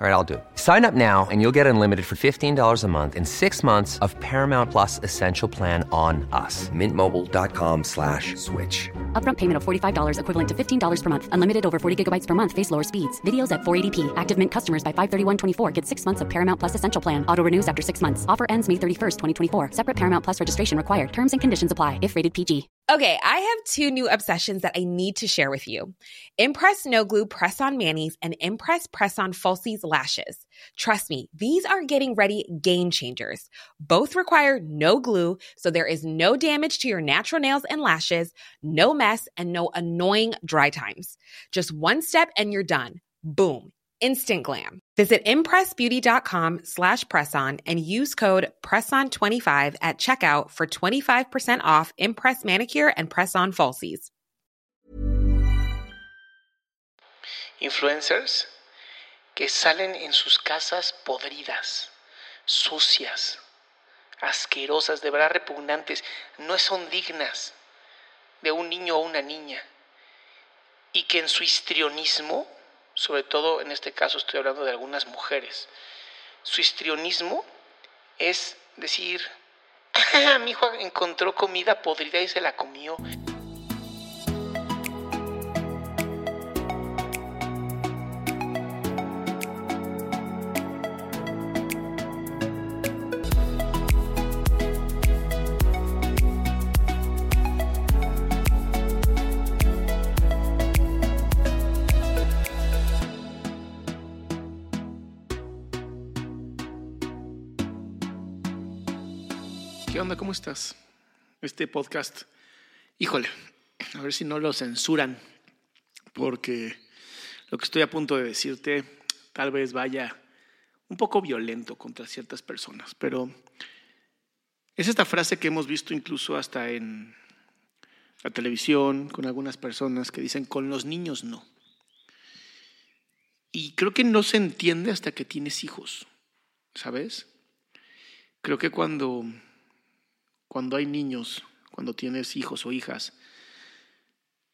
All right, I'll do it. Sign up now and you'll get unlimited for $15 a month in six months of Paramount Plus Essential Plan on us. Mintmobile.com slash switch. Upfront payment of $45 equivalent to $15 per month. Unlimited over 40 gigabytes per month. Face lower speeds. Videos at 480p. Active Mint customers by 531.24 get six months of Paramount Plus Essential Plan. Auto renews after six months. Offer ends May 31st, 2024. Separate Paramount Plus registration required. Terms and conditions apply if rated PG. Okay, I have two new obsessions that I need to share with you. Impress No Glue Press On Manis and Impress Press On Falsies Lashes. Trust me, these are getting ready game changers. Both require no glue, so there is no damage to your natural nails and lashes, no mess, and no annoying dry times. Just one step and you're done. Boom. Instant glam. Visit impressbeauty.com slash presson and use code PRESSON25 at checkout for 25% off Impress Manicure and Press-On Falsies. Influencers que salen en sus casas podridas, sucias, asquerosas, de verdad repugnantes, no son dignas de un niño o una niña. Y que en su histrionismo sobre todo en este caso estoy hablando de algunas mujeres. Su histrionismo es decir, ah, mi hijo encontró comida podrida y se la comió. ¿Qué onda? ¿Cómo estás? Este podcast, híjole, a ver si no lo censuran, porque lo que estoy a punto de decirte tal vez vaya un poco violento contra ciertas personas, pero es esta frase que hemos visto incluso hasta en la televisión, con algunas personas que dicen, con los niños no. Y creo que no se entiende hasta que tienes hijos, ¿sabes? Creo que cuando cuando hay niños, cuando tienes hijos o hijas,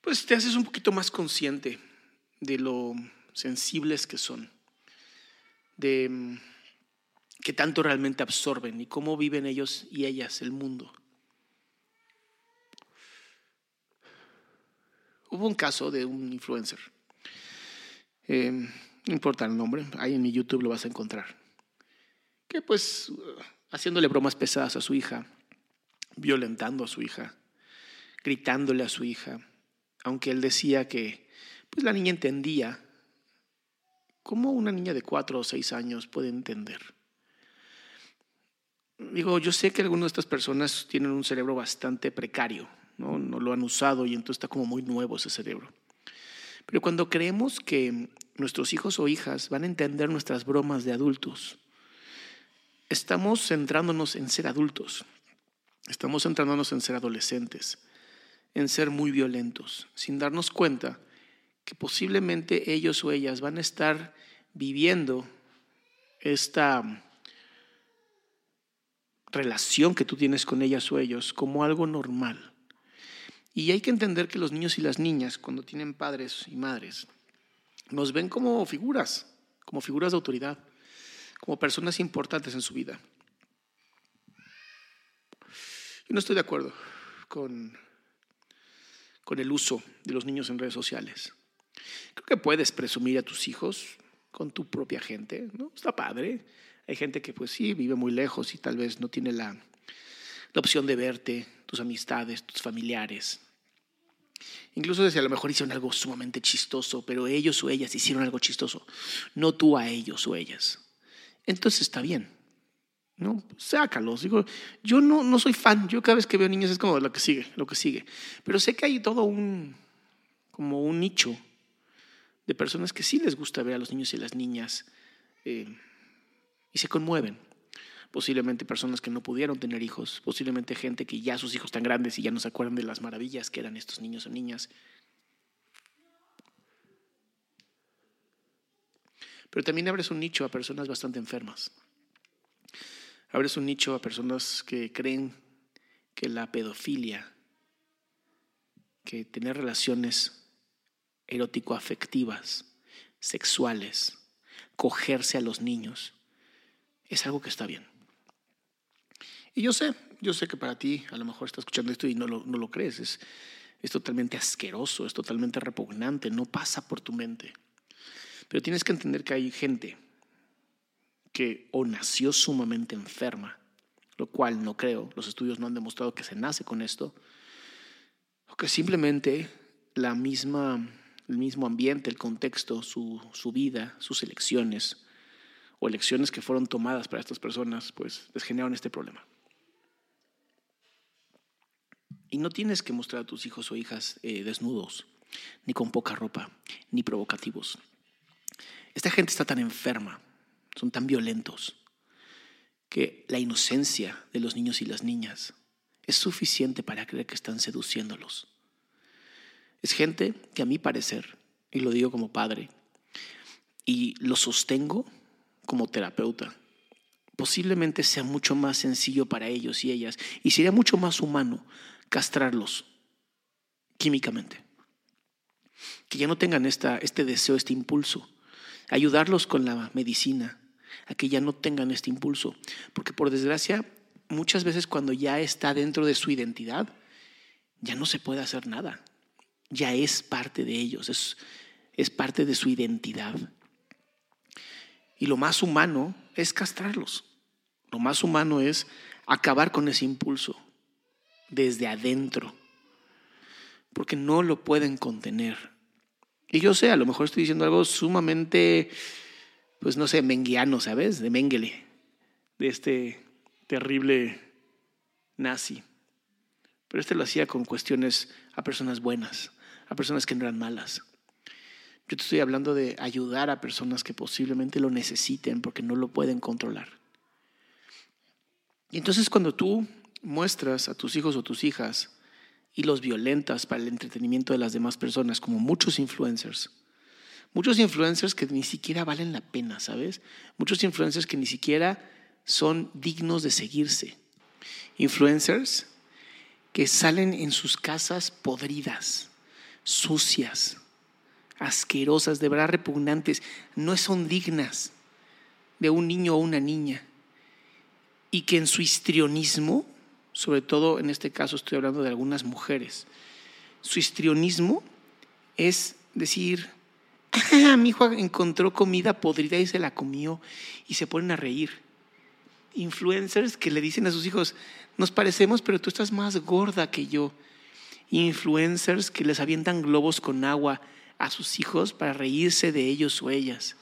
pues te haces un poquito más consciente de lo sensibles que son, de mm, qué tanto realmente absorben y cómo viven ellos y ellas el mundo. Hubo un caso de un influencer, eh, no importa el nombre, ahí en mi YouTube lo vas a encontrar, que pues haciéndole bromas pesadas a su hija, violentando a su hija, gritándole a su hija, aunque él decía que pues la niña entendía. ¿Cómo una niña de cuatro o seis años puede entender? Digo, yo sé que algunas de estas personas tienen un cerebro bastante precario, ¿no? no lo han usado y entonces está como muy nuevo ese cerebro. Pero cuando creemos que nuestros hijos o hijas van a entender nuestras bromas de adultos, estamos centrándonos en ser adultos. Estamos centrándonos en ser adolescentes, en ser muy violentos, sin darnos cuenta que posiblemente ellos o ellas van a estar viviendo esta relación que tú tienes con ellas o ellos como algo normal. Y hay que entender que los niños y las niñas, cuando tienen padres y madres, nos ven como figuras, como figuras de autoridad, como personas importantes en su vida. Yo no estoy de acuerdo con, con el uso de los niños en redes sociales. Creo que puedes presumir a tus hijos con tu propia gente, ¿no? Está padre. Hay gente que pues sí, vive muy lejos y tal vez no tiene la, la opción de verte, tus amistades, tus familiares. Incluso si a lo mejor hicieron algo sumamente chistoso, pero ellos o ellas hicieron algo chistoso, no tú a ellos o ellas. Entonces está bien, ¿no? Sácalos. Digo, yo no, no soy fan. Yo cada vez que veo niños es como lo que sigue, lo que sigue. Pero sé que hay todo un, como un nicho de personas que sí les gusta ver a los niños y las niñas eh, y se conmueven. posiblemente personas que no pudieron tener hijos, posiblemente gente que ya sus hijos están grandes y ya no se acuerdan de las maravillas que eran estos niños o niñas. Pero también abres un nicho a personas bastante enfermas. Abres un nicho a personas que creen que la pedofilia, que tener relaciones erótico-afectivas, sexuales, cogerse a los niños, es algo que está bien. Y yo sé, yo sé que para ti a lo mejor estás escuchando esto y no lo, no lo crees, es, es totalmente asqueroso, es totalmente repugnante, no pasa por tu mente. Pero tienes que entender que hay gente que o nació sumamente enferma, lo cual no creo, los estudios no han demostrado que se nace con esto, o que simplemente la misma, el mismo ambiente, el contexto, su, su vida, sus elecciones o elecciones que fueron tomadas para estas personas, pues les generaron este problema. Y no tienes que mostrar a tus hijos o hijas eh, desnudos, ni con poca ropa, ni provocativos. Esta gente está tan enferma, son tan violentos, que la inocencia de los niños y las niñas es suficiente para creer que están seduciéndolos. Es gente que a mi parecer, y lo digo como padre, y lo sostengo como terapeuta, posiblemente sea mucho más sencillo para ellos y ellas, y sería mucho más humano castrarlos químicamente. Que ya no tengan esta, este deseo, este impulso. Ayudarlos con la medicina, a que ya no tengan este impulso. Porque por desgracia, muchas veces cuando ya está dentro de su identidad, ya no se puede hacer nada. Ya es parte de ellos, es, es parte de su identidad. Y lo más humano es castrarlos. Lo más humano es acabar con ese impulso desde adentro, porque no lo pueden contener. Y yo sé, a lo mejor estoy diciendo algo sumamente, pues no sé, menguiano, ¿sabes? De Mengele, de este terrible nazi. Pero este lo hacía con cuestiones a personas buenas, a personas que no eran malas. Yo te estoy hablando de ayudar a personas que posiblemente lo necesiten porque no lo pueden controlar. Y entonces cuando tú muestras a tus hijos o tus hijas y los violentas para el entretenimiento de las demás personas, como muchos influencers. Muchos influencers que ni siquiera valen la pena, ¿sabes? Muchos influencers que ni siquiera son dignos de seguirse. Influencers que salen en sus casas podridas, sucias, asquerosas, de verdad repugnantes, no son dignas de un niño o una niña. Y que en su histrionismo sobre todo en este caso estoy hablando de algunas mujeres. Su histrionismo es decir, ah, mi hijo encontró comida podrida y se la comió y se ponen a reír. Influencers que le dicen a sus hijos, nos parecemos, pero tú estás más gorda que yo. Influencers que les avientan globos con agua a sus hijos para reírse de ellos o ellas.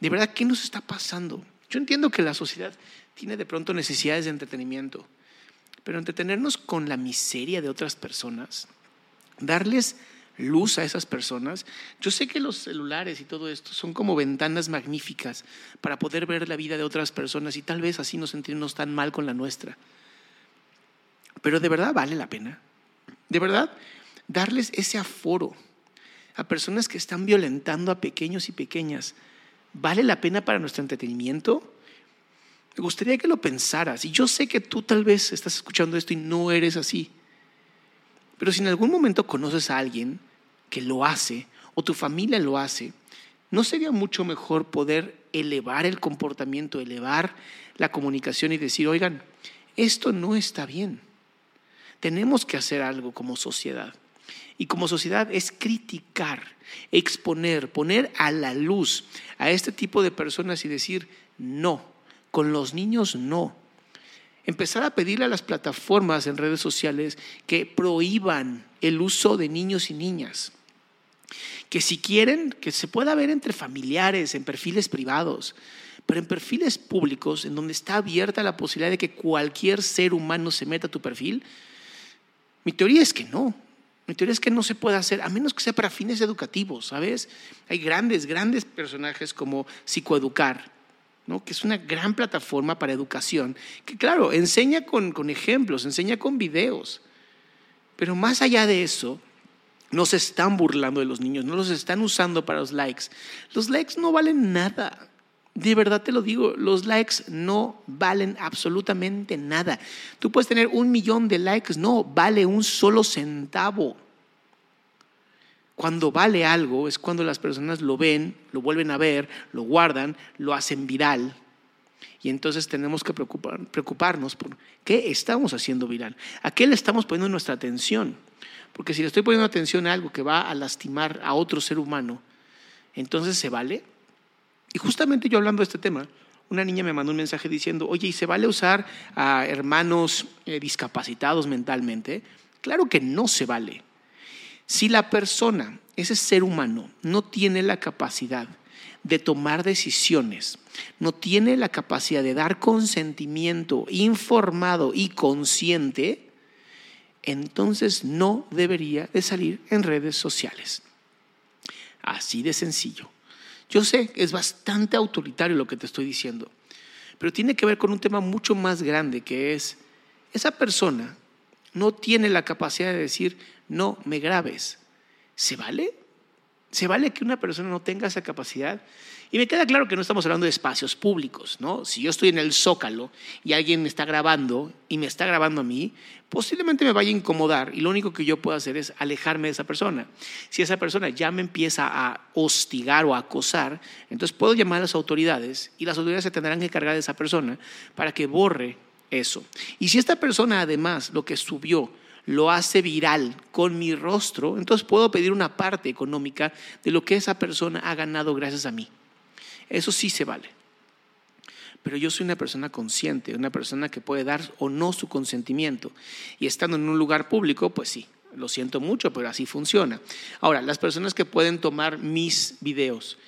De verdad, ¿qué nos está pasando? Yo entiendo que la sociedad tiene de pronto necesidades de entretenimiento, pero entretenernos con la miseria de otras personas, darles luz a esas personas. Yo sé que los celulares y todo esto son como ventanas magníficas para poder ver la vida de otras personas y tal vez así no sentirnos tan mal con la nuestra. Pero de verdad vale la pena. De verdad, darles ese aforo a personas que están violentando a pequeños y pequeñas, ¿vale la pena para nuestro entretenimiento? Me gustaría que lo pensaras. Y yo sé que tú tal vez estás escuchando esto y no eres así. Pero si en algún momento conoces a alguien que lo hace o tu familia lo hace, ¿no sería mucho mejor poder elevar el comportamiento, elevar la comunicación y decir, oigan, esto no está bien? Tenemos que hacer algo como sociedad. Y como sociedad es criticar, exponer, poner a la luz a este tipo de personas y decir, no, con los niños no. Empezar a pedirle a las plataformas en redes sociales que prohíban el uso de niños y niñas. Que si quieren, que se pueda ver entre familiares, en perfiles privados, pero en perfiles públicos, en donde está abierta la posibilidad de que cualquier ser humano se meta a tu perfil, mi teoría es que no. Mi teoría es que no se puede hacer, a menos que sea para fines educativos, ¿sabes? Hay grandes, grandes personajes como Psicoeducar, ¿no? que es una gran plataforma para educación, que claro, enseña con, con ejemplos, enseña con videos. Pero más allá de eso, no se están burlando de los niños, no los están usando para los likes. Los likes no valen nada. De verdad te lo digo, los likes no valen absolutamente nada. Tú puedes tener un millón de likes, no vale un solo centavo. Cuando vale algo es cuando las personas lo ven, lo vuelven a ver, lo guardan, lo hacen viral. Y entonces tenemos que preocuparnos por qué estamos haciendo viral, a qué le estamos poniendo nuestra atención. Porque si le estoy poniendo atención a algo que va a lastimar a otro ser humano, entonces se vale. Y justamente yo hablando de este tema, una niña me mandó un mensaje diciendo, oye, ¿y se vale usar a hermanos eh, discapacitados mentalmente? Claro que no se vale. Si la persona, ese ser humano, no tiene la capacidad de tomar decisiones, no tiene la capacidad de dar consentimiento informado y consciente, entonces no debería de salir en redes sociales. Así de sencillo. Yo sé que es bastante autoritario lo que te estoy diciendo, pero tiene que ver con un tema mucho más grande que es, esa persona no tiene la capacidad de decir, no me grabes. ¿Se vale? ¿Se vale que una persona no tenga esa capacidad? Y me queda claro que no estamos hablando de espacios públicos, ¿no? Si yo estoy en el zócalo y alguien me está grabando y me está grabando a mí, posiblemente me vaya a incomodar y lo único que yo puedo hacer es alejarme de esa persona. Si esa persona ya me empieza a hostigar o a acosar, entonces puedo llamar a las autoridades y las autoridades se tendrán que encargar de esa persona para que borre eso. Y si esta persona además lo que subió lo hace viral con mi rostro, entonces puedo pedir una parte económica de lo que esa persona ha ganado gracias a mí. Eso sí se vale. Pero yo soy una persona consciente, una persona que puede dar o no su consentimiento. Y estando en un lugar público, pues sí, lo siento mucho, pero así funciona. Ahora, las personas que pueden tomar mis videos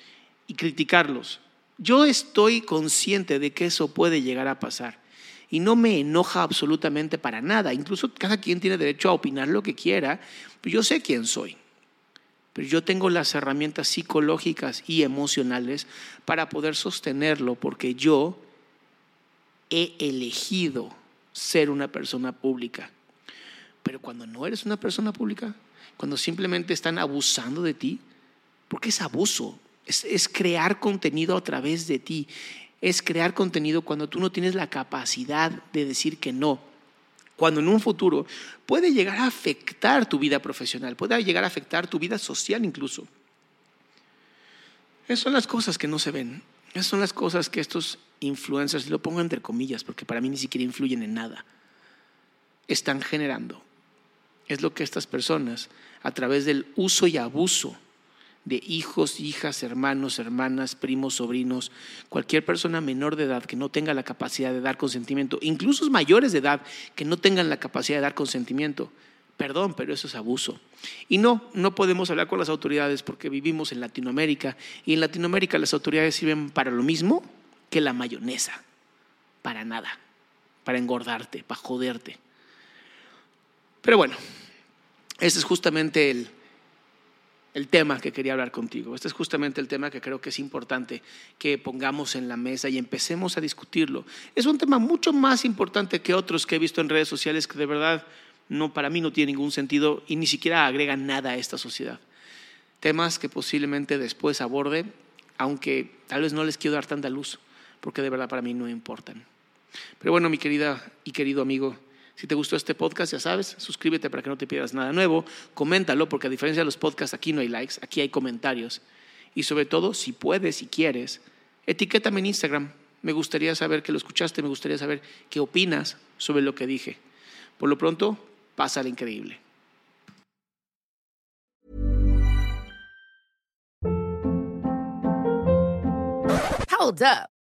y criticarlos, yo estoy consciente de que eso puede llegar a pasar y no me enoja absolutamente para nada. Incluso cada quien tiene derecho a opinar lo que quiera, pero yo sé quién soy. Pero yo tengo las herramientas psicológicas y emocionales para poder sostenerlo porque yo he elegido ser una persona pública. Pero cuando no eres una persona pública, cuando simplemente están abusando de ti, porque es abuso, es, es crear contenido a través de ti, es crear contenido cuando tú no tienes la capacidad de decir que no. Cuando en un futuro puede llegar a afectar tu vida profesional, puede llegar a afectar tu vida social incluso. Esas son las cosas que no se ven. Esas son las cosas que estos influencers, lo pongo entre comillas, porque para mí ni siquiera influyen en nada, están generando. Es lo que estas personas, a través del uso y abuso de hijos, hijas, hermanos, hermanas, primos, sobrinos, cualquier persona menor de edad que no tenga la capacidad de dar consentimiento, incluso mayores de edad que no tengan la capacidad de dar consentimiento. Perdón, pero eso es abuso. Y no, no podemos hablar con las autoridades porque vivimos en Latinoamérica y en Latinoamérica las autoridades sirven para lo mismo que la mayonesa, para nada, para engordarte, para joderte. Pero bueno, ese es justamente el, el tema que quería hablar contigo. Este es justamente el tema que creo que es importante que pongamos en la mesa y empecemos a discutirlo. Es un tema mucho más importante que otros que he visto en redes sociales que de verdad no para mí no tiene ningún sentido y ni siquiera agregan nada a esta sociedad. Temas que posiblemente después aborde, aunque tal vez no les quiero dar tanta luz, porque de verdad para mí no importan. Pero bueno, mi querida y querido amigo, si te gustó este podcast, ya sabes, suscríbete para que no te pierdas nada nuevo, coméntalo, porque a diferencia de los podcasts, aquí no hay likes, aquí hay comentarios. Y sobre todo, si puedes, si quieres, etiquétame en Instagram. Me gustaría saber que lo escuchaste, me gustaría saber qué opinas sobre lo que dije. Por lo pronto, pasa lo increíble. Hold up.